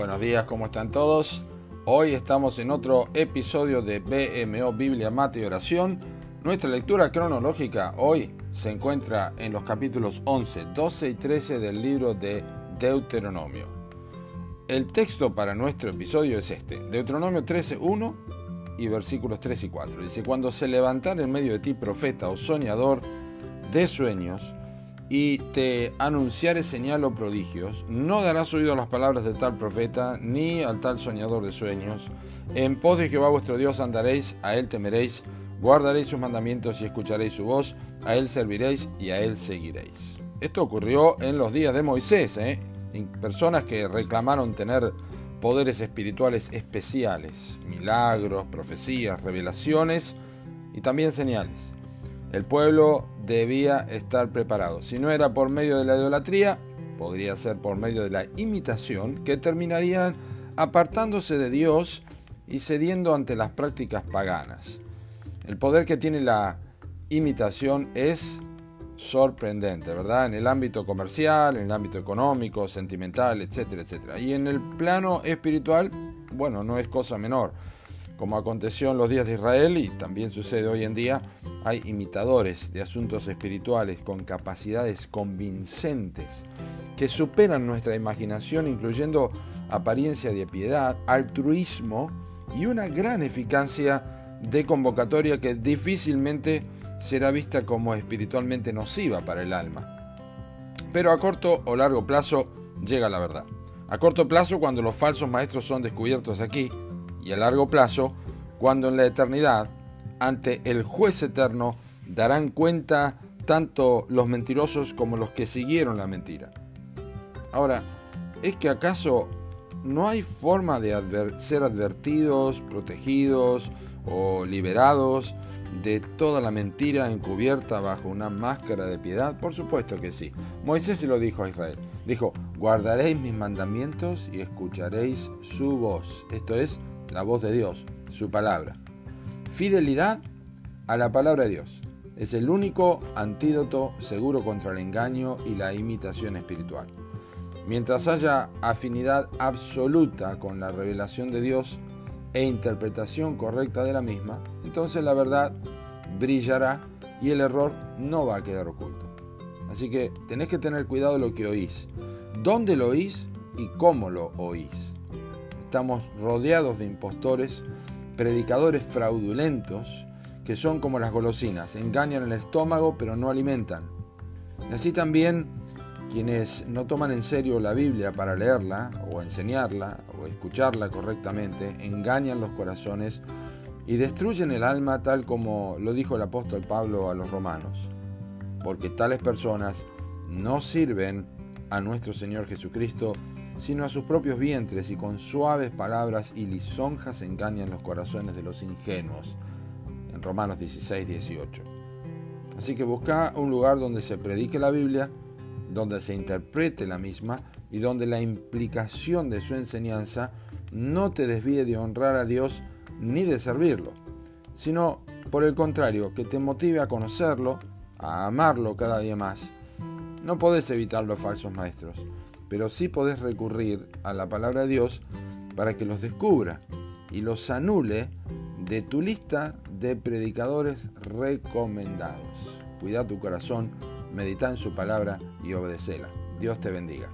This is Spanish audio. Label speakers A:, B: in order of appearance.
A: Buenos días, ¿cómo están todos? Hoy estamos en otro episodio de BMO Biblia, Mate y Oración. Nuestra lectura cronológica hoy se encuentra en los capítulos 11, 12 y 13 del libro de Deuteronomio. El texto para nuestro episodio es este, Deuteronomio 13, 1 y versículos 3 y 4. Dice, cuando se levantara en medio de ti profeta o soñador de sueños, y te anunciare señal o prodigios, no darás oído a las palabras de tal profeta, ni al tal soñador de sueños. En pos de Jehová vuestro Dios andaréis, a él temeréis, guardaréis sus mandamientos y escucharéis su voz, a él serviréis y a él seguiréis. Esto ocurrió en los días de Moisés, ¿eh? personas que reclamaron tener poderes espirituales especiales, milagros, profecías, revelaciones y también señales. El pueblo debía estar preparado. Si no era por medio de la idolatría, podría ser por medio de la imitación, que terminarían apartándose de Dios y cediendo ante las prácticas paganas. El poder que tiene la imitación es sorprendente, ¿verdad? En el ámbito comercial, en el ámbito económico, sentimental, etcétera, etcétera. Y en el plano espiritual, bueno, no es cosa menor. Como aconteció en los días de Israel y también sucede hoy en día, hay imitadores de asuntos espirituales con capacidades convincentes que superan nuestra imaginación, incluyendo apariencia de piedad, altruismo y una gran eficacia de convocatoria que difícilmente será vista como espiritualmente nociva para el alma. Pero a corto o largo plazo llega la verdad. A corto plazo, cuando los falsos maestros son descubiertos aquí, y a largo plazo, cuando en la eternidad, ante el juez eterno, darán cuenta tanto los mentirosos como los que siguieron la mentira. Ahora, ¿es que acaso no hay forma de ser advertidos, protegidos o liberados de toda la mentira encubierta bajo una máscara de piedad? Por supuesto que sí. Moisés se lo dijo a Israel. Dijo, guardaréis mis mandamientos y escucharéis su voz. Esto es, la voz de Dios, su palabra. Fidelidad a la palabra de Dios. Es el único antídoto seguro contra el engaño y la imitación espiritual. Mientras haya afinidad absoluta con la revelación de Dios e interpretación correcta de la misma, entonces la verdad brillará y el error no va a quedar oculto. Así que tenés que tener cuidado de lo que oís, dónde lo oís y cómo lo oís. Estamos rodeados de impostores, predicadores fraudulentos, que son como las golosinas, engañan el estómago pero no alimentan. Y así también quienes no toman en serio la Biblia para leerla o enseñarla o escucharla correctamente, engañan los corazones y destruyen el alma tal como lo dijo el apóstol Pablo a los romanos, porque tales personas no sirven a nuestro Señor Jesucristo, sino a sus propios vientres y con suaves palabras y lisonjas engañan los corazones de los ingenuos. En Romanos 16, 18. Así que busca un lugar donde se predique la Biblia, donde se interprete la misma y donde la implicación de su enseñanza no te desvíe de honrar a Dios ni de servirlo, sino por el contrario, que te motive a conocerlo, a amarlo cada día más. No podés evitar los falsos maestros, pero sí podés recurrir a la palabra de Dios para que los descubra y los anule de tu lista de predicadores recomendados. Cuida tu corazón, medita en su palabra y obedecela. Dios te bendiga.